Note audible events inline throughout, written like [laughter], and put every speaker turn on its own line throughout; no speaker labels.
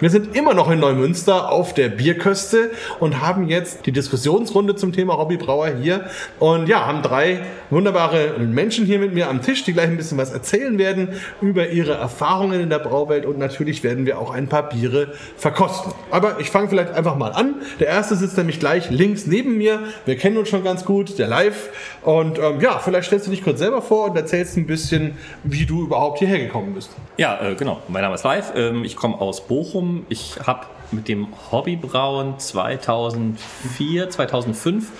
Wir sind immer noch in Neumünster auf der Bierköste und haben jetzt die Diskussionsrunde zum Thema Hobbybrauer hier. Und ja, haben drei wunderbare Menschen hier mit mir am Tisch, die gleich ein bisschen was erzählen werden über ihre Erfahrungen in der Brauwelt und natürlich werden wir auch ein paar Biere verkosten. Aber ich fange vielleicht einfach mal an. Der erste sitzt nämlich gleich links neben mir. Wir kennen uns schon ganz gut, der Live. Und ähm, ja, vielleicht stellst du dich kurz selber vor und erzählst ein bisschen, wie du überhaupt hierher gekommen bist.
Ja, äh, genau. Mein Name ist Live. Ähm, ich komme aus Bochum ich habe mit dem Hobbybrauen 2004, 2005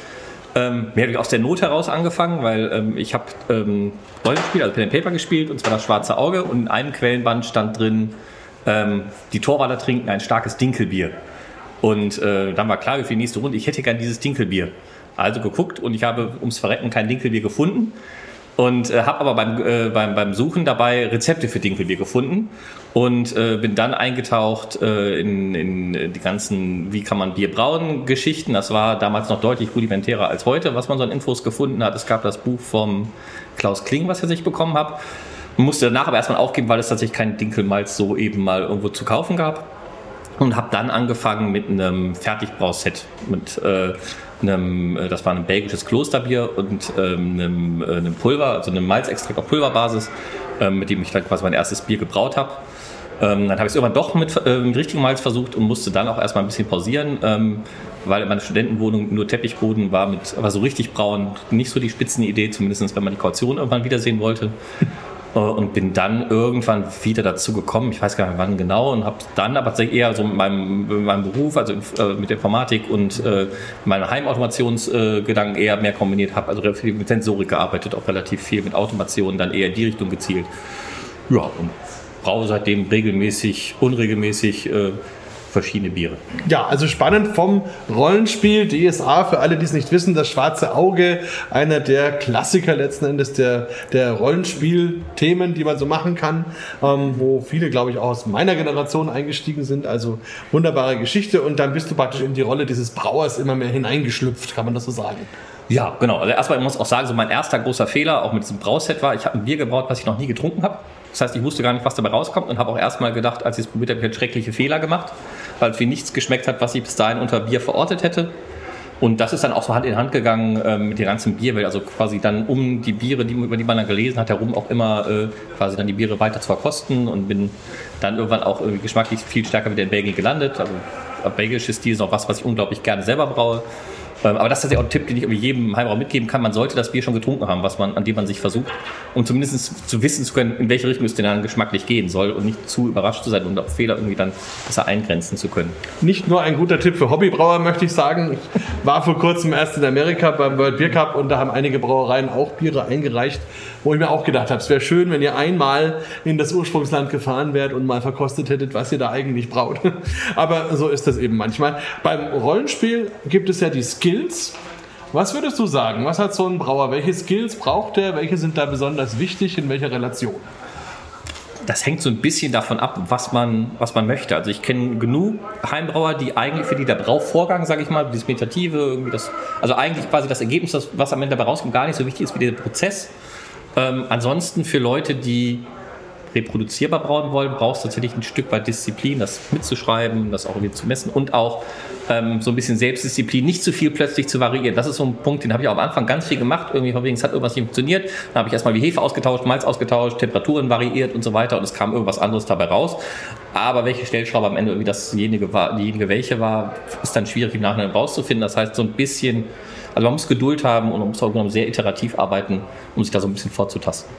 ähm, mehr aus der Not heraus angefangen, weil ähm, ich habe ähm, Rollenspiel, also Pen and Paper gespielt, und zwar das Schwarze Auge. Und in einem Quellenband stand drin, ähm, die Torwaler trinken ein starkes Dinkelbier. Und äh, dann war klar für die nächste Runde, ich hätte gern dieses Dinkelbier. Also geguckt und ich habe ums Verrecken kein Dinkelbier gefunden und äh, habe aber beim, äh, beim, beim Suchen dabei Rezepte für Dinkelbier gefunden und äh, bin dann eingetaucht äh, in, in die ganzen, wie kann man Bier brauen, Geschichten. Das war damals noch deutlich rudimentärer als heute, was man so an Infos gefunden hat. Es gab das Buch vom Klaus Kling, was er sich bekommen hat. Musste danach aber erstmal aufgeben, weil es tatsächlich keinen Dinkelmalz so eben mal irgendwo zu kaufen gab. Und habe dann angefangen mit einem Fertigbrauset, mit äh, einem, äh, das war ein belgisches Klosterbier und ähm, einem, äh, einem Pulver, also einem Malzextrakt auf Pulverbasis, ähm, mit dem ich dann quasi mein erstes Bier gebraut habe. Ähm, dann habe ich es irgendwann doch mit, äh, mit richtigem Malz versucht und musste dann auch erstmal ein bisschen pausieren, ähm, weil in meiner Studentenwohnung nur Teppichboden war, mit, aber so richtig braun, nicht so die Spitzenidee, zumindest wenn man die Kaution irgendwann wiedersehen wollte. Äh, und bin dann irgendwann wieder dazu gekommen, ich weiß gar nicht wann genau, und habe dann aber eher so mit meinem, mit meinem Beruf, also äh, mit Informatik und äh, meinen Heimautomationsgedanken äh, eher mehr kombiniert, habe also mit Sensorik gearbeitet, auch relativ viel mit Automation, dann eher in die Richtung gezielt. Ja, und braue seitdem regelmäßig, unregelmäßig verschiedene Biere.
Ja, also spannend vom Rollenspiel DSA, für alle, die es nicht wissen, das schwarze Auge, einer der Klassiker letzten Endes der, der Rollenspielthemen, die man so machen kann, ähm, wo viele, glaube ich, auch aus meiner Generation eingestiegen sind. Also wunderbare Geschichte und dann bist du praktisch in die Rolle dieses Brauers immer mehr hineingeschlüpft, kann man das so sagen.
Ja, genau. Also erstmal muss ich auch sagen, so mein erster großer Fehler, auch mit diesem Brauset war, ich habe ein Bier gebraut, was ich noch nie getrunken habe. Das heißt, ich wusste gar nicht, was dabei rauskommt und habe auch erstmal gedacht, als ich es probiert habe, ich habe schreckliche Fehler gemacht, weil wie nichts geschmeckt hat, was ich bis dahin unter Bier verortet hätte. Und das ist dann auch so Hand in Hand gegangen äh, mit der ganzen Bierwelt, also quasi dann um die Biere, die, über die man dann gelesen hat, herum auch immer äh, quasi dann die Biere weiter zu verkosten und bin dann irgendwann auch geschmacklich viel stärker wieder in Belgien gelandet. Also belgisches Stil ist auch was, was ich unglaublich gerne selber braue. Ähm, aber das ist ja auch ein Tipp, den ich jedem Heimraum mitgeben kann. Man sollte das Bier schon getrunken haben, was man, an dem man sich versucht, um zumindest zu wissen zu können, in welche Richtung es denn dann geschmacklich gehen soll und nicht zu überrascht zu sein und auch Fehler irgendwie dann besser eingrenzen zu können.
Nicht nur ein guter Tipp für Hobbybrauer, möchte ich sagen. Ich war vor kurzem erst in Amerika beim World Beer Cup und da haben einige Brauereien auch Biere eingereicht, wo ich mir auch gedacht habe, es wäre schön, wenn ihr einmal in das Ursprungsland gefahren wärt und mal verkostet hättet, was ihr da eigentlich braut. [laughs] Aber so ist das eben manchmal. Beim Rollenspiel gibt es ja die Skills. Was würdest du sagen? Was hat so ein Brauer? Welche Skills braucht er? Welche sind da besonders wichtig? In welcher Relation?
das hängt so ein bisschen davon ab, was man, was man möchte. Also ich kenne genug Heimbrauer, die eigentlich für die der Brauchvorgang, sage ich mal, dieses Meditative, irgendwie das, also eigentlich quasi das Ergebnis, das, was am Ende dabei rauskommt, gar nicht so wichtig ist wie der Prozess. Ähm, ansonsten für Leute, die reproduzierbar brauen wollen, brauchst du tatsächlich ein Stück weit Disziplin, das mitzuschreiben, das auch irgendwie zu messen und auch ähm, so ein bisschen Selbstdisziplin, nicht zu viel plötzlich zu variieren. Das ist so ein Punkt, den habe ich auch am Anfang ganz viel gemacht. Irgendwie von wegen, es hat irgendwas nicht funktioniert. Dann habe ich erstmal wie Hefe ausgetauscht, Malz ausgetauscht, Temperaturen variiert und so weiter und es kam irgendwas anderes dabei raus. Aber welche Stellschraube am Ende irgendwie dasjenige war, diejenige welche war, ist dann schwierig im Nachhinein rauszufinden. Das heißt, so ein bisschen also man muss Geduld haben und man muss auch sehr iterativ arbeiten, um sich da so ein bisschen vorzutasten.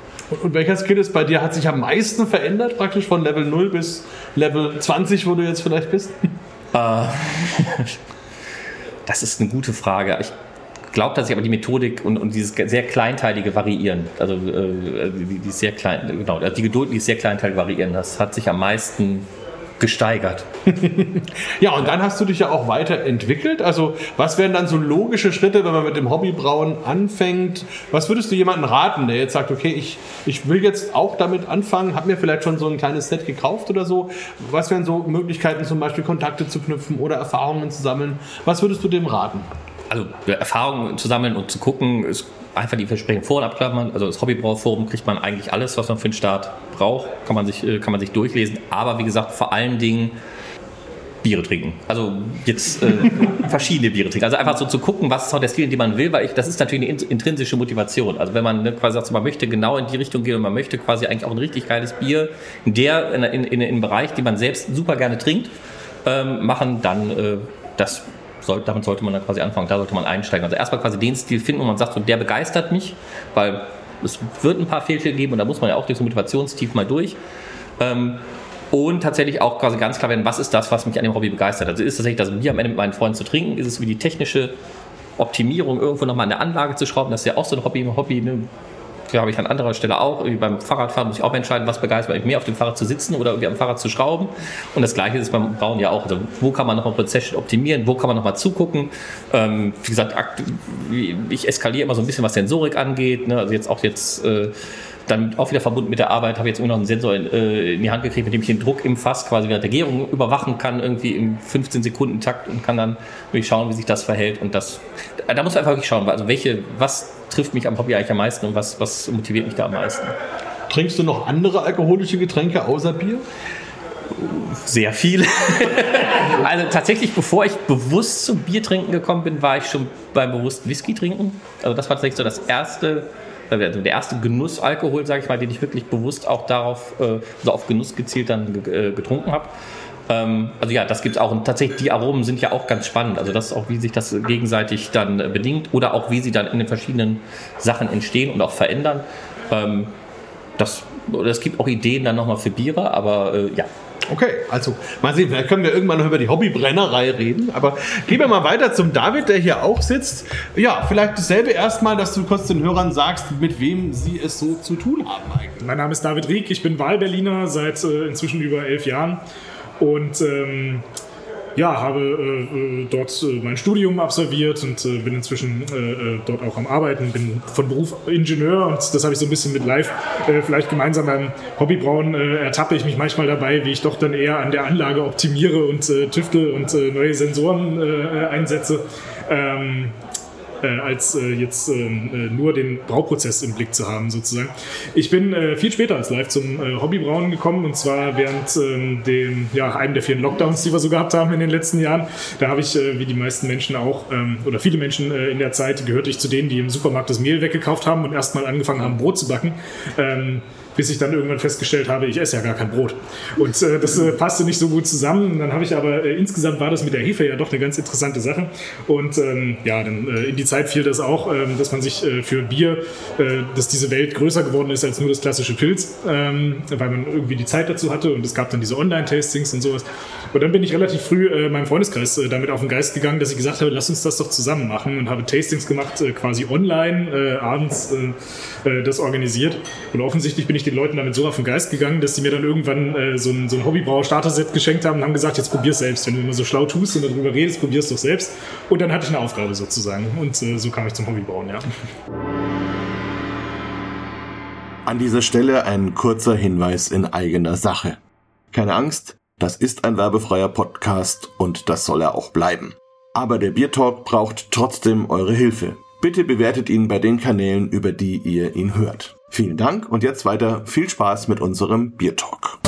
Und welcher Skill ist bei dir, hat sich am meisten verändert, praktisch von Level 0 bis Level 20, wo du jetzt vielleicht bist? Äh, [laughs]
das ist eine gute Frage. Ich glaube, dass sich aber die Methodik und, und dieses sehr kleinteilige variieren, also äh, die, die sehr klein, genau, also die Geduld, die sehr kleinteilig variieren, das hat sich am meisten gesteigert. [laughs]
ja, und dann hast du dich ja auch weiterentwickelt. Also, was wären dann so logische Schritte, wenn man mit dem Hobbybrauen anfängt? Was würdest du jemandem raten, der jetzt sagt, okay, ich, ich will jetzt auch damit anfangen, habe mir vielleicht schon so ein kleines Set gekauft oder so? Was wären so Möglichkeiten, zum Beispiel Kontakte zu knüpfen oder Erfahrungen zu sammeln? Was würdest du dem raten?
Also Erfahrungen zu sammeln und zu gucken, ist einfach die Versprechen vor- und abklappern. Also das Hobbybrauforum kriegt man eigentlich alles, was man für den Start braucht, kann man sich, äh, kann man sich durchlesen. Aber wie gesagt, vor allen Dingen Biere trinken. Also jetzt äh, [laughs] verschiedene Biere trinken. Also einfach so zu gucken, was ist auch der Stil, den man will, weil ich, das ist natürlich eine intrinsische Motivation. Also wenn man ne, quasi sagt, man möchte genau in die Richtung gehen und man möchte quasi eigentlich auch ein richtig geiles Bier in der in, in, in, in einem Bereich, den man selbst super gerne trinkt, ähm, machen, dann äh, das soll, damit sollte man dann quasi anfangen. Da sollte man einsteigen. Also erstmal quasi den Stil finden, wo man sagt, so, der begeistert mich, weil es wird ein paar Fehlschläge geben und da muss man ja auch durch so Motivationstief mal durch. Ähm, und tatsächlich auch quasi ganz klar werden, was ist das, was mich an dem Hobby begeistert. Also ist tatsächlich das Bier am Ende mit meinen Freunden zu trinken, ist es wie die technische Optimierung, irgendwo nochmal der Anlage zu schrauben, das ist ja auch so ein Hobby, Hobby ne? Habe ich an anderer Stelle auch. Irgendwie beim Fahrradfahren muss ich auch entscheiden, was begeistert mich mehr auf dem Fahrrad zu sitzen oder irgendwie am Fahrrad zu schrauben. Und das Gleiche ist beim Bauen ja auch. Also wo kann man noch einen Prozess optimieren? Wo kann man noch mal zugucken? Ähm, wie gesagt, ich eskaliere immer so ein bisschen, was Sensorik angeht. Ne? Also jetzt auch jetzt äh, dann auch wieder verbunden mit der Arbeit, habe ich jetzt immer noch einen Sensor in, äh, in, die Hand gekriegt, mit dem ich den Druck im Fass quasi während der Gärung überwachen kann, irgendwie im 15 Sekunden Takt und kann dann wirklich schauen, wie sich das verhält. Und das, da muss man einfach wirklich schauen, also welche, was trifft mich am Hobby eigentlich am meisten und was, was motiviert mich da am meisten.
Trinkst du noch andere alkoholische Getränke außer Bier?
Sehr viel. [laughs] also tatsächlich, bevor ich bewusst zum Bier trinken gekommen bin, war ich schon beim bewussten Whisky trinken. Also das war tatsächlich so das erste also der erste Genussalkohol, sage ich mal, den ich wirklich bewusst auch darauf, also auf Genuss gezielt dann äh, getrunken habe. Ähm, also ja, das gibt es auch. Und tatsächlich, die Aromen sind ja auch ganz spannend. Also das ist auch, wie sich das gegenseitig dann bedingt oder auch wie sie dann in den verschiedenen Sachen entstehen und auch verändern. Ähm, das, es gibt auch Ideen dann nochmal für Biere, aber ja,
Okay, also mal sehen, vielleicht können wir irgendwann noch über die Hobbybrennerei reden. Aber gehen wir mal weiter zum David, der hier auch sitzt. Ja, vielleicht dasselbe erstmal, dass du kurz den Hörern sagst, mit wem sie es so zu tun haben
eigentlich. Mein Name ist David Rieck, ich bin Wahlberliner seit äh, inzwischen über elf Jahren. Und ähm, ja, habe äh, äh, dort äh, mein Studium absolviert und äh, bin inzwischen äh, äh, dort auch am Arbeiten, bin von Beruf Ingenieur und das habe ich so ein bisschen mit Live vielleicht gemeinsam beim Hobbybrauen ertappe ich mich manchmal dabei, wie ich doch dann eher an der Anlage optimiere und tüftel und neue Sensoren einsetze. Ähm, äh, als äh, jetzt ähm, äh, nur den Brauprozess im Blick zu haben, sozusagen. Ich bin äh, viel später als live zum äh, Hobbybrauen gekommen und zwar während ähm, dem, ja, einem der vielen Lockdowns, die wir so gehabt haben in den letzten Jahren. Da habe ich, äh, wie die meisten Menschen auch, ähm, oder viele Menschen in der Zeit, gehörte ich zu denen, die im Supermarkt das Mehl weggekauft haben und erstmal angefangen haben, Brot zu backen. Ähm, bis ich dann irgendwann festgestellt habe, ich esse ja gar kein Brot. Und äh, das äh, passte nicht so gut zusammen. Dann habe ich aber, äh, insgesamt war das mit der Hefe ja doch eine ganz interessante Sache. Und ähm, ja, dann äh, in die Zeit fiel das auch, ähm, dass man sich äh, für Bier, äh, dass diese Welt größer geworden ist als nur das klassische Pilz, ähm, weil man irgendwie die Zeit dazu hatte. Und es gab dann diese Online-Tastings und sowas. Und dann bin ich relativ früh äh, meinem Freundeskreis äh, damit auf den Geist gegangen, dass ich gesagt habe, lass uns das doch zusammen machen und habe Tastings gemacht, äh, quasi online, äh, abends äh, äh, das organisiert. Und offensichtlich bin ich den Leuten damit so auf den Geist gegangen, dass sie mir dann irgendwann äh, so ein, so ein Hobbybrauer-Starter-Set geschenkt haben und haben gesagt, jetzt probier's selbst. Wenn du immer so schlau tust und darüber redest, probier's doch selbst. Und dann hatte ich eine Aufgabe sozusagen. Und äh, so kam ich zum Hobbybrauen, ja.
An dieser Stelle ein kurzer Hinweis in eigener Sache. Keine Angst, das ist ein werbefreier Podcast und das soll er auch bleiben. Aber der Biertalk braucht trotzdem eure Hilfe. Bitte bewertet ihn bei den Kanälen, über die ihr ihn hört. Vielen Dank und jetzt weiter viel Spaß mit unserem Biertalk.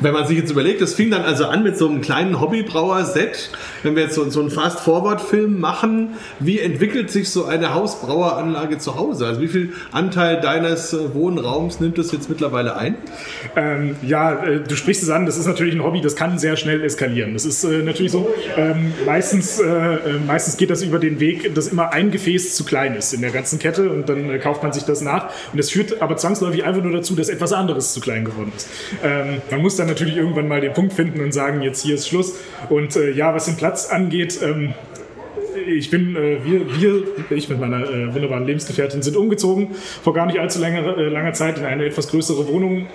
Wenn man sich jetzt überlegt, das fing dann also an mit so einem kleinen Hobbybrauer-Set. Wenn wir jetzt so, so einen Fast-Forward-Film machen, wie entwickelt sich so eine Hausbraueranlage zu Hause? Also wie viel Anteil deines äh, Wohnraums nimmt das jetzt mittlerweile ein?
Ähm, ja, äh, du sprichst es an, das ist natürlich ein Hobby, das kann sehr schnell eskalieren. Das ist äh, natürlich so, ähm, meistens, äh, äh meistens geht das über den Weg, dass immer ein Gefäß zu klein ist in der ganzen Kette und dann äh, kauft man sich das nach. Und das führt aber zwangsläufig einfach nur dazu, dass etwas anderes zu klein geworden ist. Ähm, man muss dann natürlich irgendwann mal den Punkt finden und sagen, jetzt hier ist Schluss. Und äh, ja, was den Platz angeht, ähm, ich bin, äh, wir, wir, ich mit meiner äh, wunderbaren Lebensgefährtin sind umgezogen vor gar nicht allzu langer, äh, langer Zeit in eine etwas größere Wohnung,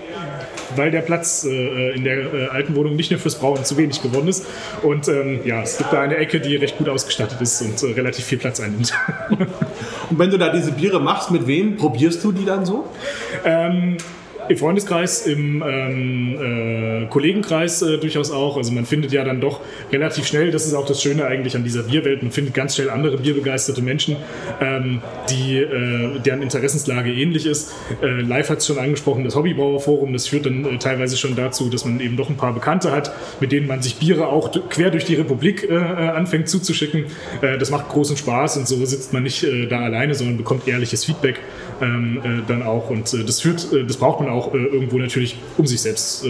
weil der Platz äh, in der äh, alten Wohnung nicht nur fürs Brauen zu wenig geworden ist. Und ähm, ja, es gibt da eine Ecke, die recht gut ausgestattet ist und äh, relativ viel Platz einnimmt. [laughs]
und wenn du da diese Biere machst, mit wem probierst du die dann so?
Ähm, Im Freundeskreis, im ähm, äh, Kollegenkreis äh, durchaus auch. Also man findet ja dann doch relativ schnell, das ist auch das Schöne eigentlich an dieser Bierwelt, man findet ganz schnell andere bierbegeisterte Menschen, ähm, die, äh, deren Interessenslage ähnlich ist. Äh, Live hat es schon angesprochen, das Hobbybrauerforum, das führt dann äh, teilweise schon dazu, dass man eben doch ein paar Bekannte hat, mit denen man sich Biere auch quer durch die Republik äh, anfängt zuzuschicken. das macht großen Spaß und so sitzt man nicht da alleine, sondern bekommt ehrliches Feedback ähm, dann auch. Und das führt, das braucht man auch irgendwo natürlich, um sich selbst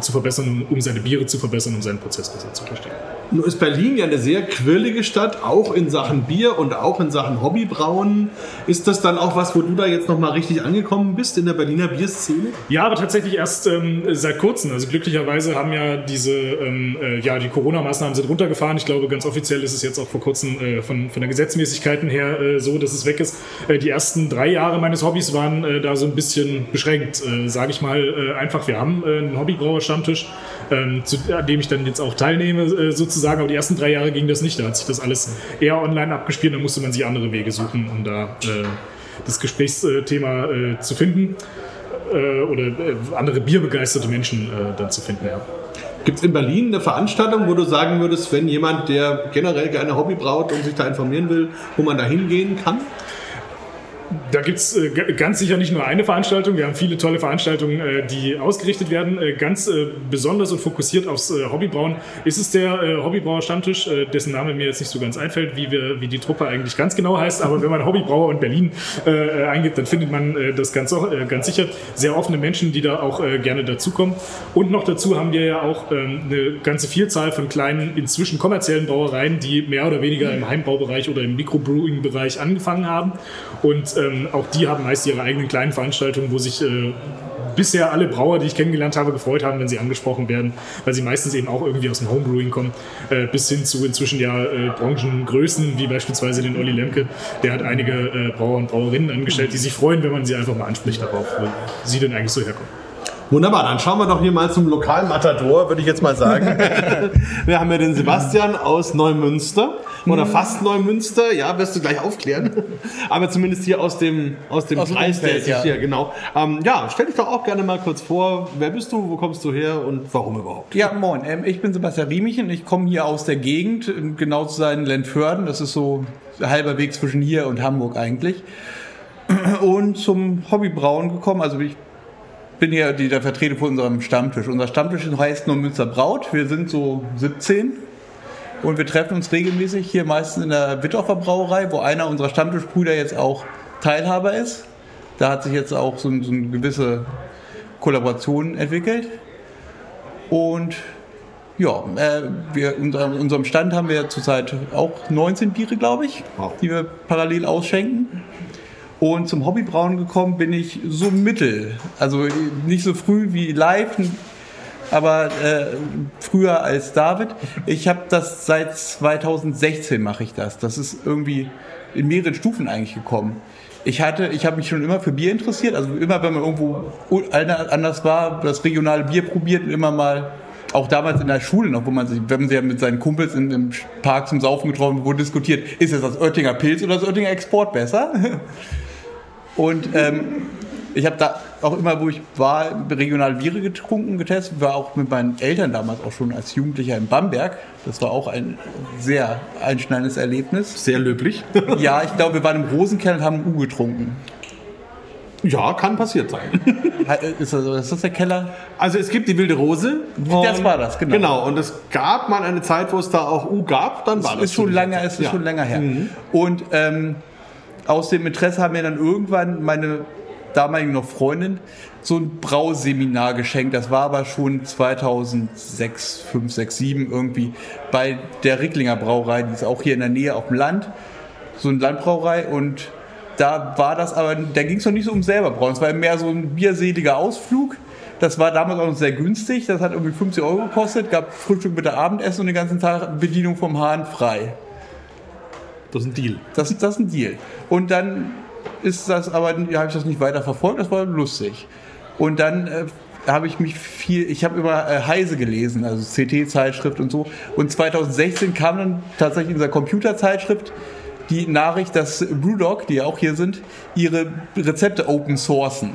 zu verbessern, um seine Biere zu verbessern, um seinen Prozess besser zu verstehen.
Nun ist Berlin ja eine sehr quirlige Stadt, auch in Sachen Bier und auch in Sachen Hobbybrauen. Ist das dann auch was, wo du da jetzt nochmal richtig angekommen bist in der Berliner Bierszene?
Ja, aber tatsächlich erst ähm, seit kurzem. Also glücklicherweise haben ja diese, ähm, äh, ja, die Corona-Maßnahmen sind runtergefahren. Ich glaube, ganz offiziell ist es jetzt auch vor kurzem äh, von, von der Gesetzmäßigkeiten her äh, so, dass es weg ist. Äh, die ersten drei Jahre meines Hobbys waren äh, da so ein bisschen beschränkt, äh, sage ich mal einfach. Wir haben einen Hobbybrauer-Stammtisch ähm, zu, an dem ich dann jetzt auch teilnehme, äh, sozusagen. Aber die ersten drei Jahre ging das nicht. Da hat sich das alles eher online abgespielt. Da musste man sich andere Wege suchen, um da äh, das Gesprächsthema äh, zu finden äh, oder äh, andere bierbegeisterte Menschen äh, dann zu finden. Ja.
Gibt es in Berlin eine Veranstaltung, wo du sagen würdest, wenn jemand, der generell gerne Hobby braut und sich da informieren will, wo man da hingehen kann?
Da gibt es äh, ganz sicher nicht nur eine Veranstaltung. Wir haben viele tolle Veranstaltungen, äh, die ausgerichtet werden. Äh, ganz äh, besonders und fokussiert aufs äh, Hobbybrauen ist es der äh, Hobbybrauer Stammtisch, dessen Name mir jetzt nicht so ganz einfällt, wie, wir, wie die Truppe eigentlich ganz genau heißt. Aber wenn man Hobbybrauer und Berlin eingibt, dann findet man das ganz, ganz sicher. Sehr offene Menschen, die da auch gerne dazukommen. Und noch dazu haben wir ja auch ähm, eine ganze Vielzahl von kleinen, inzwischen kommerziellen Brauereien, die mehr oder weniger im Heimbraubereich oder im Microbrewing-Bereich angefangen haben. Und ähm, auch die haben meist ihre eigenen kleinen Veranstaltungen, wo sich äh, bisher alle Brauer, die ich kennengelernt habe, gefreut haben, wenn sie angesprochen werden, weil sie meistens eben auch irgendwie aus dem Homebrewing kommen, äh, bis hin zu inzwischen ja äh, Branchengrößen, wie beispielsweise den Olli Lemke. Der hat einige äh, Brauer und Brauerinnen angestellt, die sich freuen, wenn man sie einfach mal anspricht darauf, wo sie denn eigentlich so herkommen.
Wunderbar, dann schauen wir doch hier mal zum Lokalmatador, würde ich jetzt mal sagen. [laughs] wir haben ja den Sebastian aus Neumünster oder mhm. fast Neumünster, ja, wirst du gleich aufklären. Aber zumindest hier aus dem, aus dem aus Kreis, der ist ja. hier, genau. Ähm, ja, stell dich doch auch gerne mal kurz vor. Wer bist du, wo kommst du her und warum überhaupt?
Ja, moin. Ähm, ich bin Sebastian Riemichen. Ich komme hier aus der Gegend, genau zu sein Lentförden. Das ist so halber Weg zwischen hier und Hamburg eigentlich. [clears throat] Und zum Hobbybrauen gekommen. Also ich bin hier die, der Vertreter von unserem Stammtisch. Unser Stammtisch heißt nur Münster Braut. Wir sind so 17 und wir treffen uns regelmäßig hier meistens in der Witthofer Brauerei, wo einer unserer Stammtischbrüder jetzt auch Teilhaber ist. Da hat sich jetzt auch so, so eine gewisse Kollaboration entwickelt. Und ja, äh, wir, unter unserem Stand haben wir zurzeit auch 19 Biere, glaube ich, wow. die wir parallel ausschenken. Und zum Hobbybrauen gekommen bin ich so mittel. Also nicht so früh wie live, aber äh, früher als David. Ich habe das seit 2016 mache ich das. Das ist irgendwie in mehreren Stufen eigentlich gekommen. Ich hatte, ich habe mich schon immer für Bier interessiert. Also immer, wenn man irgendwo anders war, das regionale Bier probiert und immer mal auch damals in der Schule noch, wo man sich, wenn man sich mit seinen Kumpels in, im Park zum Saufen getroffen wurde, diskutiert, ist es das Oettinger Pilz oder das Oettinger Export besser? [laughs] Und ähm, ich habe da auch immer, wo ich war, regional Biere getrunken, getestet. War auch mit meinen Eltern damals auch schon als Jugendlicher in Bamberg. Das war auch ein sehr einschneidendes Erlebnis.
Sehr löblich. [laughs]
ja, ich glaube, wir waren im Rosenkern und haben U getrunken.
Ja, kann passiert sein. [laughs]
ist, das, ist das der Keller?
Also es gibt die wilde Rose.
Das war das,
genau. Genau, und es gab mal eine Zeit, wo es da auch U gab, dann war
das. Ist schon lange, ist ja. schon länger her. Mhm. Und ähm, aus dem Interesse haben mir dann irgendwann meine damalige noch Freundin so ein Brauseminar geschenkt. Das war aber schon 2006, 5, 6, 7 irgendwie bei der Ricklinger Brauerei, die ist auch hier in der Nähe auf dem Land. So eine Landbrauerei und da war das aber, da ging es noch nicht so um selber brauen. Es war mehr so ein bierseliger Ausflug. Das war damals auch noch sehr günstig. Das hat irgendwie 50 Euro gekostet. Gab Frühstück mit der Abendessen und den ganzen Tag Bedienung vom Hahn frei.
Das ist ein Deal.
Das, das ist ein Deal. Und dann ist das aber, habe ich das nicht weiter verfolgt, das war lustig. Und dann äh, habe ich mich viel, ich habe immer äh, Heise gelesen, also CT-Zeitschrift und so. Und 2016 kam dann tatsächlich in dieser Computerzeitschrift die Nachricht, dass Brewdog, die ja auch hier sind, ihre Rezepte open sourcen.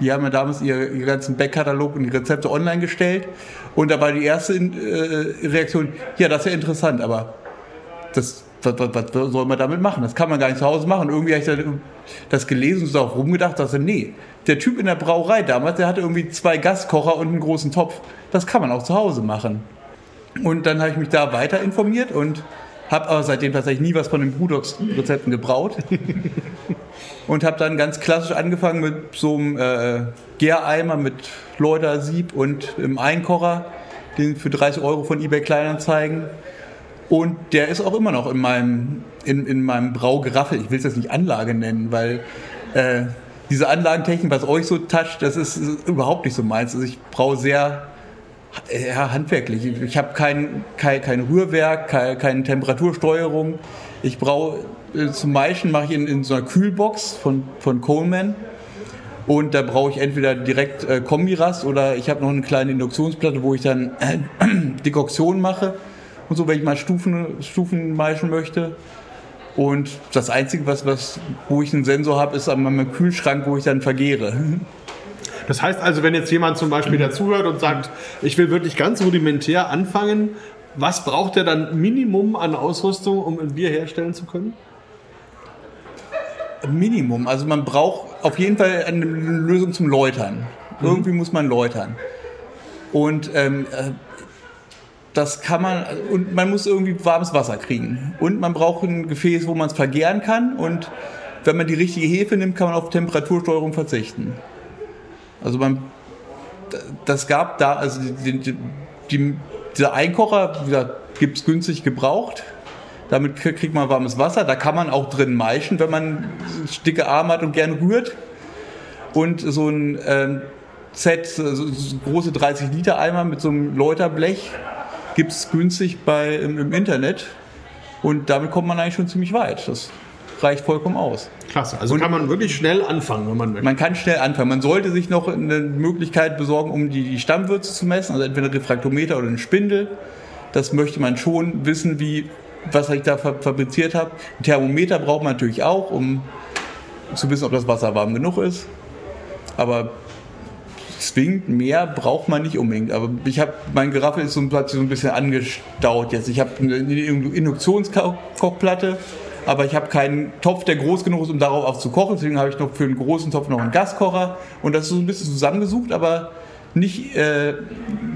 Die haben ja damals ihr, ihren ganzen Backkatalog und die Rezepte online gestellt. Und da war die erste äh, Reaktion, ja, das ist ja interessant, aber das, was, was, was soll man damit machen? Das kann man gar nicht zu Hause machen. Irgendwie habe ich das gelesen und darauf rumgedacht, dass nee, der Typ in der Brauerei damals, der hatte irgendwie zwei Gaskocher und einen großen Topf. Das kann man auch zu Hause machen. Und dann habe ich mich da weiter informiert und habe aber seitdem tatsächlich nie was von den Brudox-Rezepten gebraut. [laughs] und habe dann ganz klassisch angefangen mit so einem äh, Gäreimer mit Läutersieb und im Einkocher, den für 30 Euro von eBay Kleinanzeigen. Und der ist auch immer noch in meinem, in, in meinem Braugeraffel. Ich will es jetzt nicht Anlage nennen, weil äh, diese Anlagentechnik, was euch so toucht, das ist, ist überhaupt nicht so meins. Also ich braue sehr ja, handwerklich. Ich habe kein, kein, kein Rührwerk, kein, keine Temperatursteuerung. Ich brauche äh, zum Maischen mache ich in, in so einer Kühlbox von, von Coleman. Und da brauche ich entweder direkt äh, Kombirast oder ich habe noch eine kleine Induktionsplatte, wo ich dann äh, [clears throat] Dekoktion mache. Und so, wenn ich mal Stufen, Stufen maischen möchte. Und das Einzige, was, was, wo ich einen Sensor habe, ist an meinem Kühlschrank, wo ich dann vergehre.
Das heißt also, wenn jetzt jemand zum Beispiel dazuhört und sagt, ich will wirklich ganz rudimentär anfangen, was braucht er dann Minimum an Ausrüstung, um ein Bier herstellen zu können?
Minimum. Also man braucht auf jeden Fall eine Lösung zum Läutern. Mhm. Irgendwie muss man läutern. Und ähm, äh, das kann man, und man muss irgendwie warmes Wasser kriegen. Und man braucht ein Gefäß, wo man es vergären kann. Und wenn man die richtige Hefe nimmt, kann man auf Temperatursteuerung verzichten. Also man, das gab da, also die, die, die, dieser Einkocher, gibt es günstig gebraucht. Damit kriegt man warmes Wasser. Da kann man auch drin maischen, wenn man dicke Arme hat und gerne rührt. Und so ein ähm, Set, so, so große 30 Liter Eimer mit so einem Läuterblech gibt es günstig bei, im, im Internet. Und damit kommt man eigentlich schon ziemlich weit. Das reicht vollkommen aus.
Klasse. Also und kann man wirklich schnell anfangen, wenn man möchte.
Man kann schnell anfangen. Man sollte sich noch eine Möglichkeit besorgen, um die, die Stammwürze zu messen, also entweder ein Refraktometer oder ein Spindel. Das möchte man schon wissen, wie, was ich da fabriziert habe. Ein Thermometer braucht man natürlich auch, um zu wissen, ob das Wasser warm genug ist. Aber zwingend mehr braucht man nicht unbedingt. Aber ich habe, mein Geraffel ist so, so ein bisschen angestaut jetzt. Ich habe eine Induktionskochplatte aber ich habe keinen Topf, der groß genug ist, um darauf auch zu kochen. Deswegen habe ich noch für einen großen Topf noch einen Gaskocher. Und das ist so ein bisschen zusammengesucht, aber nicht, äh,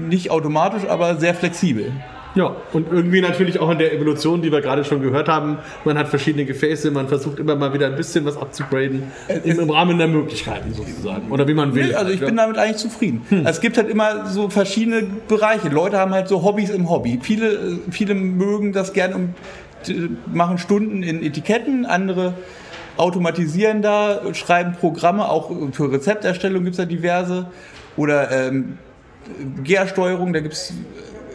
nicht automatisch, aber sehr flexibel.
Ja, und irgendwie natürlich auch in der Evolution, die wir gerade schon gehört haben. Man hat verschiedene Gefäße, man versucht immer mal wieder ein bisschen was abzugraden, im, im Rahmen der Möglichkeiten sozusagen. Oder wie man will.
Also ich ja. bin damit eigentlich zufrieden. Hm. Es gibt halt immer so verschiedene Bereiche. Leute haben halt so Hobbys im Hobby. Viele, viele mögen das gerne, um machen Stunden in Etiketten, andere automatisieren da, schreiben Programme, auch für Rezepterstellung gibt es da diverse. Oder ähm, Gärsteuerung, da gibt es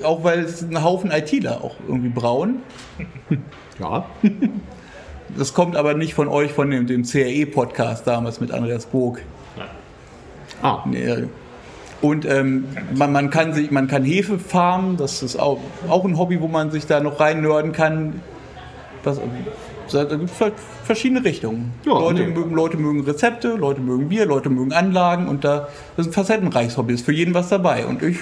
auch, weil es einen Haufen ITler auch irgendwie brauen. [laughs]
Ja.
Das kommt aber nicht von euch, von dem, dem CRE-Podcast damals mit Andreas Burg. Ah. Nee. Und ähm, man, man, kann sich, man kann Hefe farmen, das ist auch, auch ein Hobby, wo man sich da noch rein nörden kann. Das, da gibt es verschiedene Richtungen. Ja, Leute, nee. mögen, Leute mögen Rezepte, Leute mögen Bier, Leute mögen Anlagen und da das ist ein facettenreiches Hobby, ist für jeden was dabei. Und ich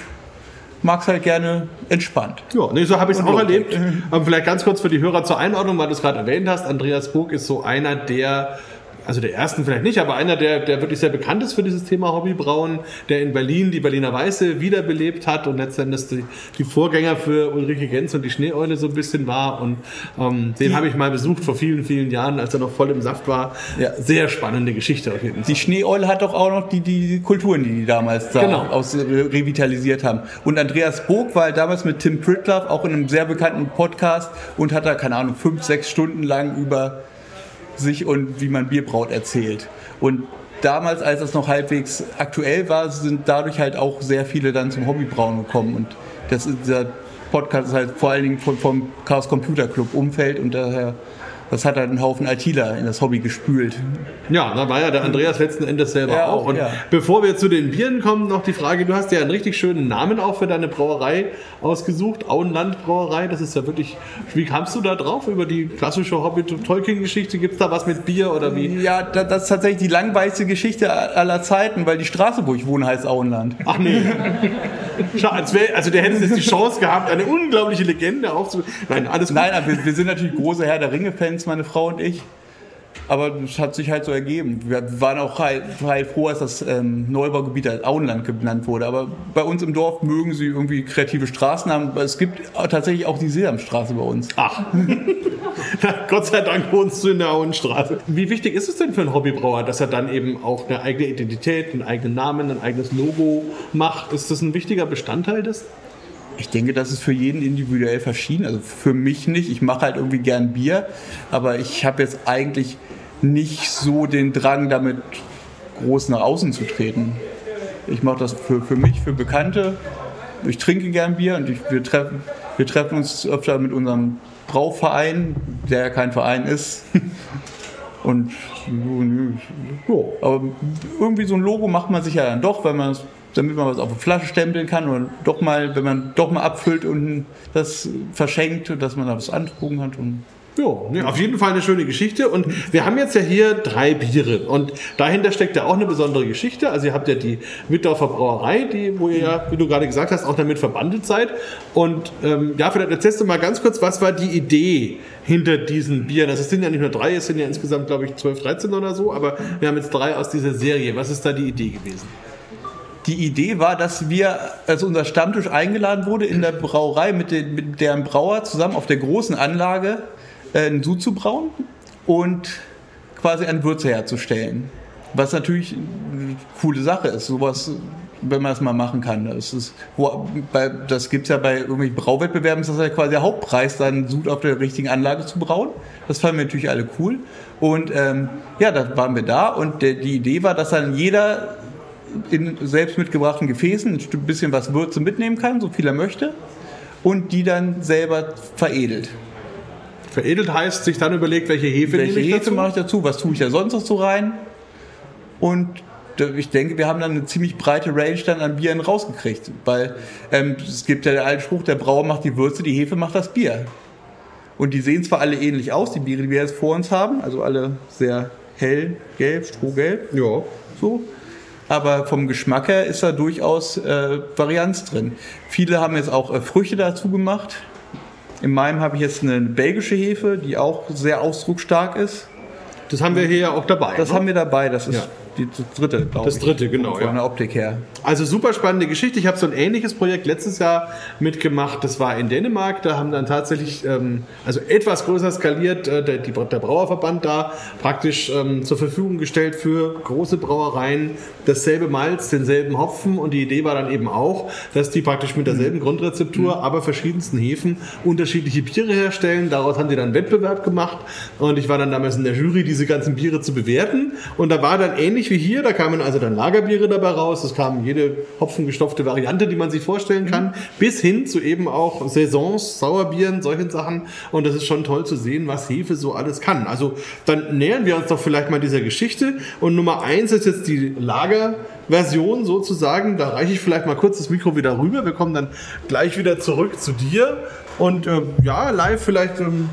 mag es halt gerne entspannt.
Ja, nee, so habe ich es auch erlebt. Aber vielleicht ganz kurz für die Hörer zur Einordnung, weil du es gerade erwähnt hast. Andreas Burg ist so einer, der also der ersten vielleicht nicht, aber einer, der, der wirklich sehr bekannt ist für dieses Thema Hobbybrauen, der in Berlin die Berliner Weiße wiederbelebt hat und letztendlich die, die Vorgänger für Ulrike Gens und die Schneeeule so ein bisschen war. Und ähm, den habe ich mal besucht vor vielen, vielen Jahren, als er noch voll im Saft war. Ja. Sehr spannende Geschichte auf jeden
Fall. Die Schneeeule hat doch auch noch die, die Kulturen, die die damals da genau. aus, revitalisiert haben. Und Andreas Burg war damals mit Tim Pritlove auch in einem sehr bekannten Podcast und hat da, keine Ahnung, fünf, sechs Stunden lang über sich und wie man Bier braut erzählt. Und damals, als das noch halbwegs aktuell war, sind dadurch halt auch sehr viele dann zum Hobbybrauen gekommen. Und das dieser Podcast ist halt vor allen Dingen vom, vom Chaos Computer Club Umfeld und daher das hat halt einen Haufen ITler in das Hobby gespült.
Ja, da war ja der Andreas letzten Endes selber
Ja,
auch. Und
ja.
bevor wir zu den Bieren kommen, noch die Frage, du hast ja einen richtig schönen Namen auch für deine Brauerei ausgesucht, Auenland Brauerei, das ist ja wirklich, wie kamst du da drauf, über die klassische Hobbit-Tolkien-Geschichte, gibt es da was mit Bier oder wie?
Ja, da- das ist tatsächlich die langweiligste Geschichte aller Zeiten, weil die Straße, wo ich wohne, heißt Auenland.
Ach nee. [laughs] Schau, als wär, also der hätte jetzt die Chance gehabt, eine unglaubliche Legende aufzubauen. Nein, alles gut.
Nein, aber wir, wir sind natürlich große Herr der Ringe-Fans, meine Frau und ich. Aber es hat sich halt so ergeben. Wir waren auch heil, heil froh, als das ähm, Neubaugebiet als Auenland genannt wurde. Aber bei uns im Dorf mögen sie irgendwie kreative Straßen haben. Es gibt tatsächlich auch die Sesamstraße bei uns.
Ach. Gott sei Dank wohnst du in der Auenstraße. Wie wichtig ist es denn für einen Hobbybrauer, dass er dann eben auch eine eigene Identität, einen eigenen Namen, ein eigenes Logo macht? Ist das ein wichtiger Bestandteil des?
Ich denke, das ist für jeden individuell verschieden. Also für mich nicht. Ich mache halt irgendwie gern Bier, aber ich habe jetzt eigentlich nicht so den Drang, damit groß nach außen zu treten. Ich mache das für, für mich, für Bekannte. Ich trinke gern Bier und ich, wir, treffen, wir treffen uns öfter mit unserem Brauverein, der ja kein Verein ist. [laughs] Und ja, aber irgendwie so ein Logo macht man sich ja dann doch, wenn man damit man was auf eine Flasche stempeln kann oder doch mal, wenn man doch mal abfüllt und das verschenkt, dass man da was angucken hat. Und
Ja, nee, auf jeden Fall eine schöne Geschichte. Und wir haben jetzt ja hier drei Biere. Und dahinter steckt ja auch eine besondere Geschichte. Also ihr habt ja die Wittdorfer Brauerei, die, wo ihr ja, wie du gerade gesagt hast, auch damit verbandelt seid. Und ähm, ja, vielleicht erzählst du mal ganz kurz, was war die Idee hinter diesen Bieren? Also es sind ja nicht nur drei, es sind ja insgesamt, glaube ich, 12, 13 oder so. Aber wir haben jetzt drei aus dieser Serie. Was ist da die Idee gewesen?
die Idee war, dass wir, als unser Stammtisch eingeladen wurde in der Brauerei mit, den, mit deren Brauer zusammen auf der großen Anlage äh, einen Sud zu brauen und quasi ein Würze herzustellen. Was natürlich eine coole Sache ist, sowas, wenn man das mal machen kann. Das, das gibt es ja bei irgendwelchen Brauwettbewerben, ist das ja quasi der Hauptpreis, dann Sud auf der richtigen Anlage zu brauen. Das fanden wir natürlich alle cool. Und ähm, ja, da waren wir da und der, die Idee war, dass dann jeder in selbst mitgebrachten Gefäßen ein bisschen was Würze mitnehmen kann, so viel er möchte, und die dann selber veredelt.
Veredelt heißt, sich dann überlegt, welche Hefe
Welche
nehme ich
Hefe
dazu?
mache ich dazu? Was tue ich da sonst noch so rein? Und da- ich denke, wir haben dann eine ziemlich breite Range dann an Bieren rausgekriegt, weil ähm, es gibt ja den alten Spruch, der Brauer macht die Würze, die Hefe macht das Bier. Und die sehen zwar alle ähnlich aus, die Biere, die wir jetzt vor uns haben, also alle sehr hell, gelb, strohgelb,
Ja.
so. Aber vom Geschmack her ist da durchaus äh, Varianz drin. Viele haben jetzt auch äh, Früchte dazu gemacht. In meinem habe ich jetzt eine belgische Hefe, die auch sehr ausdrucksstark ist.
Das haben wir hier ja auch dabei.
Das
ne?
haben wir dabei. Das ist
Ja.
Die das dritte, glaube
Das dritte, genau,
Von
ja.
der Optik her.
Also super spannende Geschichte. Ich habe so ein ähnliches Projekt letztes Jahr mitgemacht. Das war in Dänemark. Da haben dann tatsächlich, ähm, also etwas größer skaliert, äh, der, die, der Brauerverband da praktisch ähm, zur Verfügung gestellt für große Brauereien dasselbe Malz, denselben Hopfen. Und die Idee war dann eben auch, dass die praktisch mit derselben Grundrezeptur, aber verschiedensten Hefen unterschiedliche Biere herstellen. Daraus haben die dann einen Wettbewerb gemacht. Und ich war dann damals in der Jury, diese ganzen Biere zu bewerten. Und da war dann ähnlich wie hier, da kamen also dann Lagerbiere dabei raus. Es kam jede hopfengestopfte Variante, die man sich vorstellen kann, bis hin zu eben auch Saisons, Sauerbieren, solchen Sachen. Und das ist schon toll zu sehen, was Hefe so alles kann. Also dann nähern wir uns doch vielleicht mal dieser Geschichte. Und Nummer eins ist jetzt die Lagerversion sozusagen. Da reiche ich vielleicht mal kurz das Mikro wieder rüber. Wir kommen dann gleich wieder zurück zu dir. Und äh, ja, live vielleicht ähm,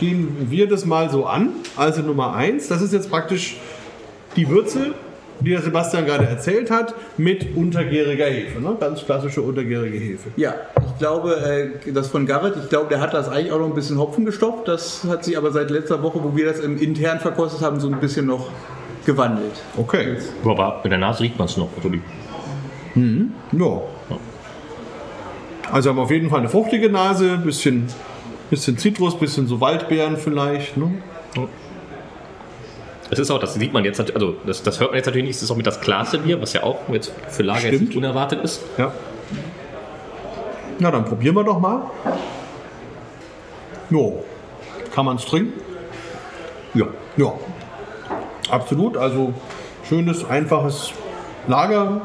gehen wir das mal so an. Also Nummer eins, das ist jetzt praktisch die Würze, die der Sebastian gerade erzählt hat, mit untergäriger Hefe. Ne? Ganz klassische untergärige Hefe.
Ja, ich glaube, äh, das von Garrett, ich glaube, der hat das eigentlich auch noch ein bisschen Hopfen gestopft. Das hat sich aber seit letzter Woche, wo wir das im intern verkostet haben, so ein bisschen noch gewandelt.
Okay.
Aber mit der Nase riecht man es noch. Also die,
Ja. Also haben wir auf jeden Fall eine fruchtige Nase, bisschen, bisschen Zitrus, bisschen so Waldbeeren vielleicht. Ne?
Das ist auch, das sieht man jetzt, also das, das hört man jetzt natürlich nicht, das ist auch mit das klarste Bier, was ja auch jetzt für Lager jetzt nicht unerwartet ist.
Ja. Na, dann probieren wir doch mal. Jo. Kann man es trinken? Ja. Ja. Absolut. Also schönes, einfaches Lager.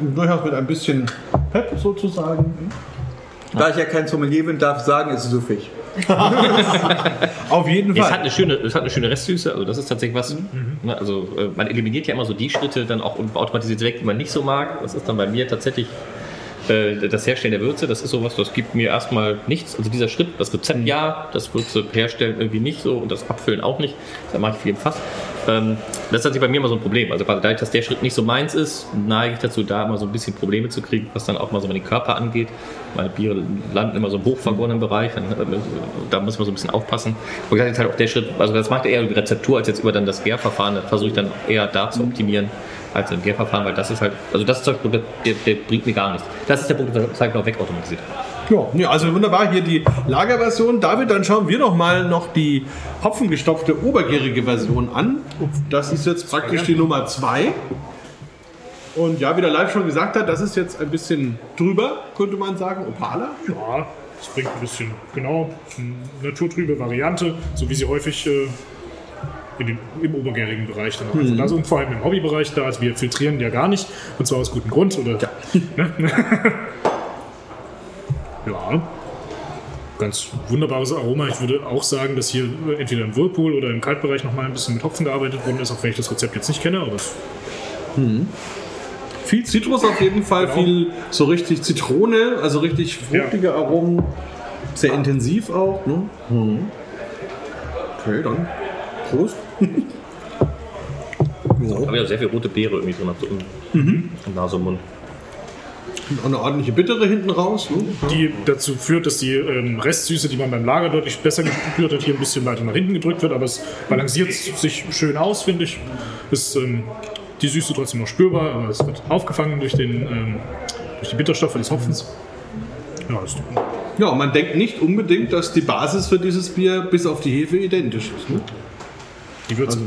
Durchaus mit ein bisschen Pep sozusagen.
Da ich ja kein Sommelier bin, darf ich sagen, es ist süffig. [laughs]
Auf jeden
Es hat
Fall.
eine schöne, es hat eine schöne Restsüße, also das ist tatsächlich was. Ne, also äh, man eliminiert ja immer so die Schritte dann auch automatisiert weg, die man nicht so mag. Das ist dann bei mir tatsächlich äh, das Herstellen der Würze. Das ist sowas, das gibt mir erstmal nichts. Also dieser Schritt, das Rezept ja, das Würze herstellen irgendwie nicht so und das Abfüllen auch nicht. Da mache ich viel im Fass. Ähm, das ist tatsächlich bei mir immer so ein Problem. Also dadurch, dass der Schritt nicht so meins ist, neige ich dazu, da immer so ein bisschen Probleme zu kriegen, was dann auch mal so den Körper angeht. Meine Biere landen immer so im hochvergorenen Bereich, dann, äh, da muss man so ein bisschen aufpassen. Und das ist halt auch der Schritt, also das macht eher über die Rezeptur als jetzt über dann das Gärverfahren. Das versuche ich dann eher da zu optimieren als im Gärverfahren, weil das ist halt, also das ist der, der, bringt mir gar nichts. Das ist der Punkt, der zeigt auch wegautomatisiert.
Ja, ja, also wunderbar, hier die Lagerversion. David, dann schauen wir doch mal noch die hopfengestopfte obergärige Version an. Das ist jetzt praktisch die Nummer 2. Und ja, wie der Live schon gesagt hat, das ist jetzt ein bisschen drüber, könnte man sagen, opaler.
Ja, das bringt ein bisschen, genau, eine naturtrübe Variante, so wie sie häufig äh, den, im obergärigen Bereich dann auch einfach da sind. Und vor allem im Hobbybereich da, also wir filtrieren ja gar nicht, und zwar aus gutem Grund. Oder, [laughs] ne? Ja, ganz wunderbares Aroma. Ich würde auch sagen, dass hier entweder im Whirlpool oder im Kaltbereich nochmal ein bisschen mit Hopfen gearbeitet worden ist, auch wenn ich das Rezept jetzt nicht kenne, aber es
Viel Zitrus auf jeden Fall,
Genau.
viel so richtig Zitrone, also richtig fruchtige Aromen. Sehr intensiv auch. Ne? Mhm. Okay, dann Prost. [laughs]
Aber ja, sehr viel rote Beere irgendwie drin, so im, im Nase und Mund.
Auch eine ordentliche Bittere hinten raus. Ne?
die dazu führt, dass die ähm, Restsüße, die man beim Lager deutlich besser gespürt hat, hier ein bisschen weiter nach hinten gedrückt wird, aber es balanciert sich schön aus, finde ich. Ist ähm, die Süße trotzdem noch spürbar, aber es wird aufgefangen durch, den, ähm, durch die Bitterstoffe des Hopfens. Ja, ist
Ja, man denkt nicht unbedingt, dass die Basis für dieses Bier bis auf die Hefe identisch ist. Ne?
die Würze.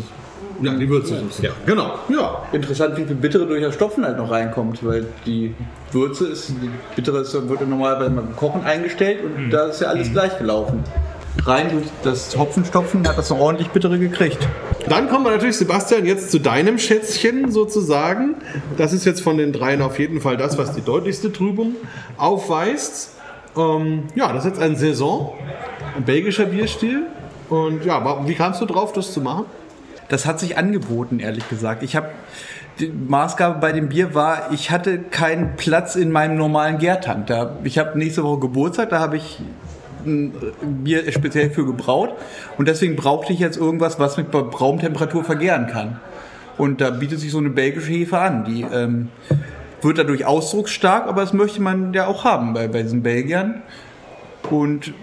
Ja, die Würze. Ja. Genau. Ja.
Interessant, wie viel Bittere durch das Stopfen halt noch reinkommt, weil die Würze ist, die Bittere ist, wird ja normalerweise beim Kochen eingestellt und da ist ja alles gleich gelaufen. Rein durch das Hopfenstopfen hat das eine ordentlich Bittere gekriegt.
Dann kommen wir natürlich, Sebastian, jetzt zu deinem Schätzchen sozusagen. Das ist jetzt von den dreien auf jeden Fall das, was die deutlichste Trübung aufweist. Ähm, ja, das ist jetzt ein Saison, ein belgischer Bierstil. Und ja, wie kamst du drauf, das zu machen?
Das hat sich angeboten, ehrlich gesagt. Ich habe die Maßgabe bei dem Bier war, ich hatte keinen Platz in meinem normalen Gärtank. Da, ich habe nächste Woche Geburtstag, da habe ich ein Bier speziell für gebraut und deswegen brauchte ich jetzt irgendwas, was mit Raumtemperatur vergären kann. Und da bietet sich so eine belgische Hefe an. Die ähm, wird dadurch ausdrucksstark, aber das möchte man ja auch haben bei, bei diesen Belgiern. Und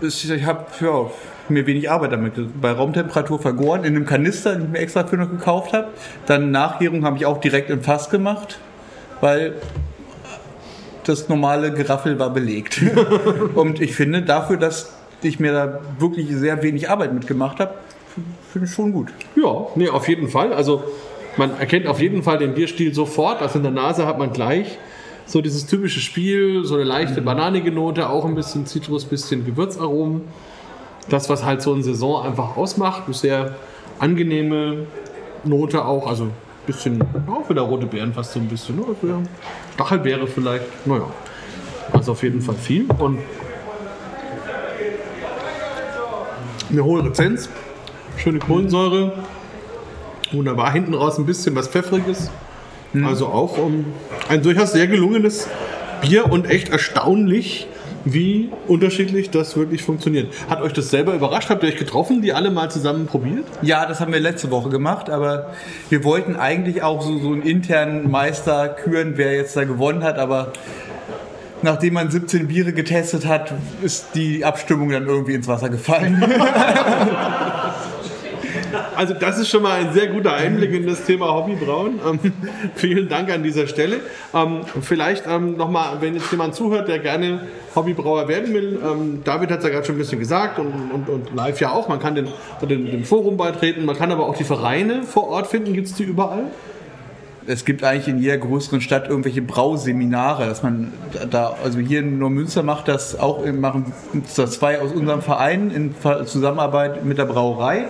ich habe ja, mir wenig Arbeit damit. Bei Raumtemperatur vergoren, in einem Kanister, den ich mir extra für noch gekauft habe. Dann Nachgärung habe ich auch direkt im Fass gemacht, weil das normale Geraffel war belegt. [laughs] Und ich finde, dafür, dass ich mir da wirklich sehr wenig Arbeit mitgemacht habe, finde ich schon gut.
Ja, nee, auf jeden Fall. Also man erkennt auf jeden Fall den Bierstil sofort. Also in der Nase hat man gleich so dieses typische Spiel, so eine leichte bananige Note, auch ein bisschen Zitrus, bisschen Gewürzaromen. Das, was halt so eine Saison einfach ausmacht, eine sehr angenehme Note auch, also ein bisschen, auch wieder rote Beeren fast so ein bisschen, ne? Also, ja, Stachelbeere vielleicht, naja, also auf jeden Fall viel. Und eine hohe Rezenz, schöne Kohlensäure, wunderbar, hinten raus ein bisschen was Pfeffriges, also auch um, ein durchaus sehr gelungenes Bier und echt erstaunlich, wie unterschiedlich das wirklich funktioniert. Hat euch das selber überrascht? Habt ihr euch getroffen, die alle mal zusammen probiert?
Ja, das haben wir letzte Woche gemacht, aber wir wollten eigentlich auch so, so einen internen Meister küren, wer jetzt da gewonnen hat, aber nachdem man 17 Biere getestet hat, ist die Abstimmung dann irgendwie ins Wasser gefallen. [laughs]
Also das ist schon mal ein sehr guter Einblick in das Thema Hobbybrauen. Ähm, [laughs] vielen Dank an dieser Stelle. Ähm, vielleicht ähm, nochmal, wenn jetzt jemand zuhört, der gerne Hobbybrauer werden will. Ähm, David hat es ja gerade schon ein bisschen gesagt und, und, und live ja auch. Man kann den, den, dem Forum beitreten, man kann aber auch die Vereine vor Ort finden. Gibt es die überall?
es gibt eigentlich in jeder größeren Stadt irgendwelche Brauseminare, dass man da, also hier in Neumünster macht das auch, machen das zwei aus unserem Verein in Zusammenarbeit mit der Brauerei.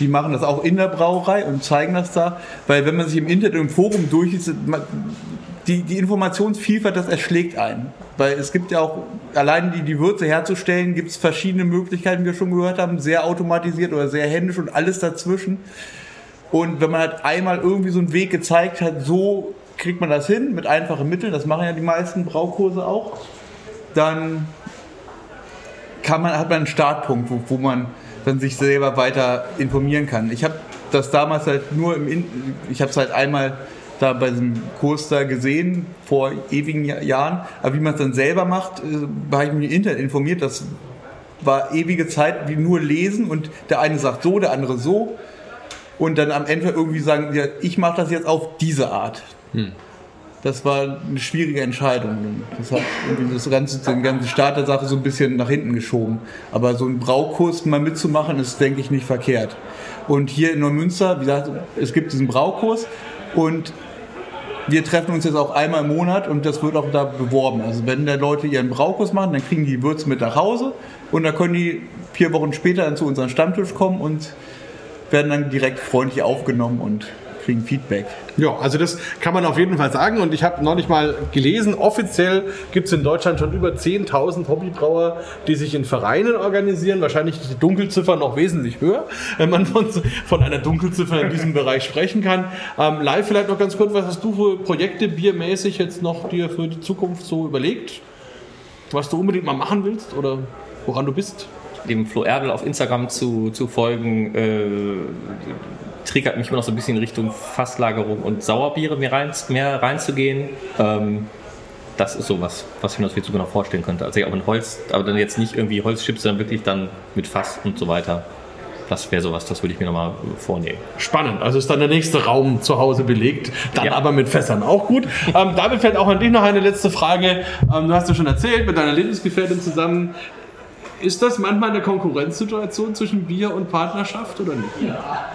Die machen das auch in der Brauerei und zeigen das da, weil wenn man sich im Internet im Forum durchliest, die, die Informationsvielfalt, das erschlägt einen. Weil es gibt ja auch, allein die, die Würze herzustellen, gibt es verschiedene Möglichkeiten, wie wir schon gehört haben, sehr automatisiert oder sehr händisch und alles dazwischen. Und wenn man halt einmal irgendwie so einen Weg gezeigt hat, so kriegt man das hin mit einfachen Mitteln, das machen ja die meisten Braukurse auch, dann kann man, hat man einen Startpunkt, wo, wo man dann sich selber weiter informieren kann. Ich habe das damals halt nur im, In ich habe es halt einmal da bei diesem Kurs da gesehen, vor ewigen Jahren, aber wie man es dann selber macht, äh, habe ich mich im Internet informiert, das war ewige Zeit, wie nur lesen und der eine sagt so, der andere so und dann am Ende irgendwie sagen, ja, ich mache das jetzt auf diese Art. Hm. Das war eine schwierige Entscheidung. Das hat irgendwie das ganze, den ganzen Start der Sache so ein bisschen nach hinten geschoben. Aber so einen Braukurs mal mitzumachen, ist, denke ich, nicht verkehrt. Und hier in Neumünster, wie gesagt, es gibt diesen Braukurs und wir treffen uns jetzt auch einmal im Monat und das wird auch da beworben. Also wenn da Leute ihren Braukurs machen, dann kriegen die Würze mit nach Hause und dann können die vier Wochen später dann zu unserem Stammtisch kommen und werden dann direkt freundlich aufgenommen und kriegen Feedback.
Ja, also das kann man auf jeden Fall sagen. Und ich habe noch nicht mal gelesen, offiziell gibt es in Deutschland schon über 10.000 Hobbybrauer, die sich in Vereinen organisieren. Wahrscheinlich ist die Dunkelziffer noch wesentlich höher, wenn man von, von einer Dunkelziffer in diesem Bereich sprechen kann. Ähm, live vielleicht noch ganz kurz, was hast du für Projekte biermäßig jetzt noch dir für die Zukunft so überlegt? Was du unbedingt mal machen willst oder woran du bist?
dem Flo Erdl auf Instagram zu, zu folgen, äh, triggert mich immer noch so ein bisschen in Richtung Fasslagerung und Sauerbiere mehr, rein, mehr reinzugehen. Ähm, das ist sowas, was ich mir das viel zu genau vorstellen könnte. Also ja, auch in Holz, aber dann jetzt nicht irgendwie Holzchips, sondern wirklich dann mit Fass und so weiter. Das wäre sowas, das würde ich mir nochmal vornehmen.
Spannend. Also ist dann der nächste Raum zu Hause belegt, dann ja. aber mit Fässern auch gut. ähm, damit fällt auch an dich noch eine letzte Frage. Ähm, du hast ja schon erzählt, mit deiner Lebensgefährtin zusammen ist das manchmal eine Konkurrenzsituation zwischen Bier und Partnerschaft oder nicht? Ja.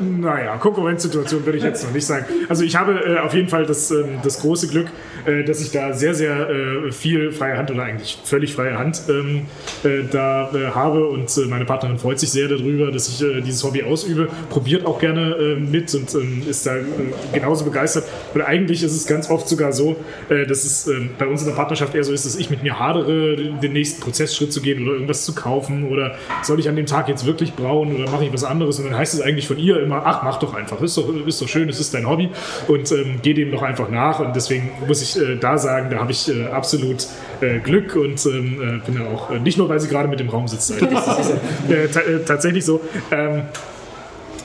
naja, Konkurrenzsituation würde ich jetzt noch nicht sagen. Also ich habe äh, auf jeden Fall das, ähm, das große Glück, äh, dass ich da sehr, sehr äh, viel freie Hand oder eigentlich völlig freie Hand ähm, äh, da äh, habe und äh, meine Partnerin freut sich sehr darüber, dass ich dieses Hobby ausübe, probiert auch gerne mit und ähm, ist da genauso begeistert. Und eigentlich ist es ganz oft sogar so, dass es bei uns in der Partnerschaft eher so ist, dass ich mit mir hadere, den nächsten Prozessschritt zu gehen oder irgendwas zu kaufen oder soll ich an dem Tag jetzt wirklich brauen oder mache ich was anderes? Und dann heißt es eigentlich von ihr immer, ach, mach doch einfach, ist doch, ist doch schön, es ist dein Hobby. Und ähm, geh dem doch einfach nach. Und deswegen muss ich äh, da sagen, da habe ich äh, absolut äh, Glück und ähm, äh, bin da auch, äh, nicht nur, weil sie gerade mit dem Raum sitzt, [laughs] äh, tatsächlich so. Ähm,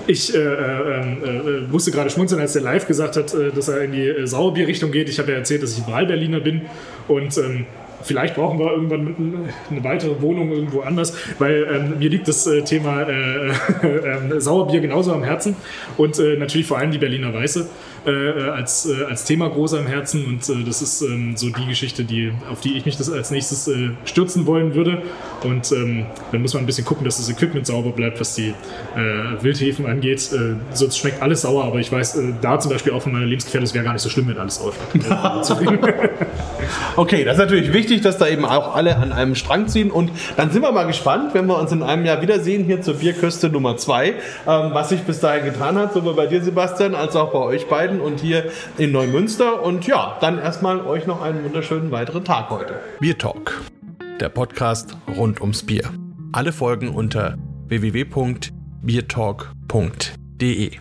ich äh, äh, musste gerade schmunzeln, als der live gesagt hat, äh, dass er in die Sauerbier-Richtung geht. Ich habe ja erzählt, dass ich Wahlberliner bin. Und ähm, Vielleicht brauchen wir irgendwann eine weitere Wohnung irgendwo anders, weil ähm, mir liegt das äh, Thema äh, [laughs] äh, Sauerbier genauso am Herzen und äh, natürlich vor allem die Berliner Weiße äh, äh, als, als Thema groß am Herzen und das ist ähm, so die Geschichte, die, auf die ich mich das als nächstes stürzen wollen würde und ähm, dann muss man ein bisschen gucken, dass das Equipment sauber bleibt, was die Wildhefen angeht. sonst schmeckt alles sauer, aber ich weiß da zum Beispiel auch von meiner Lebensgefährtin, es wäre gar nicht so schlimm, wenn alles sauer [laughs] schmeckt.
okay, das ist natürlich wichtig dass da eben auch alle an einem Strang ziehen. Und dann sind wir mal gespannt, wenn wir uns in einem Jahr wiedersehen, hier zur Bierküste Nummer 2, ähm, was sich bis dahin getan hat, sowohl bei dir, Sebastian, als auch bei euch beiden und hier in Neumünster. Und ja, dann erstmal euch noch einen wunderschönen weiteren Tag heute. Bier Talk, der Podcast rund ums Bier. Alle Folgen unter www.biertalk.de.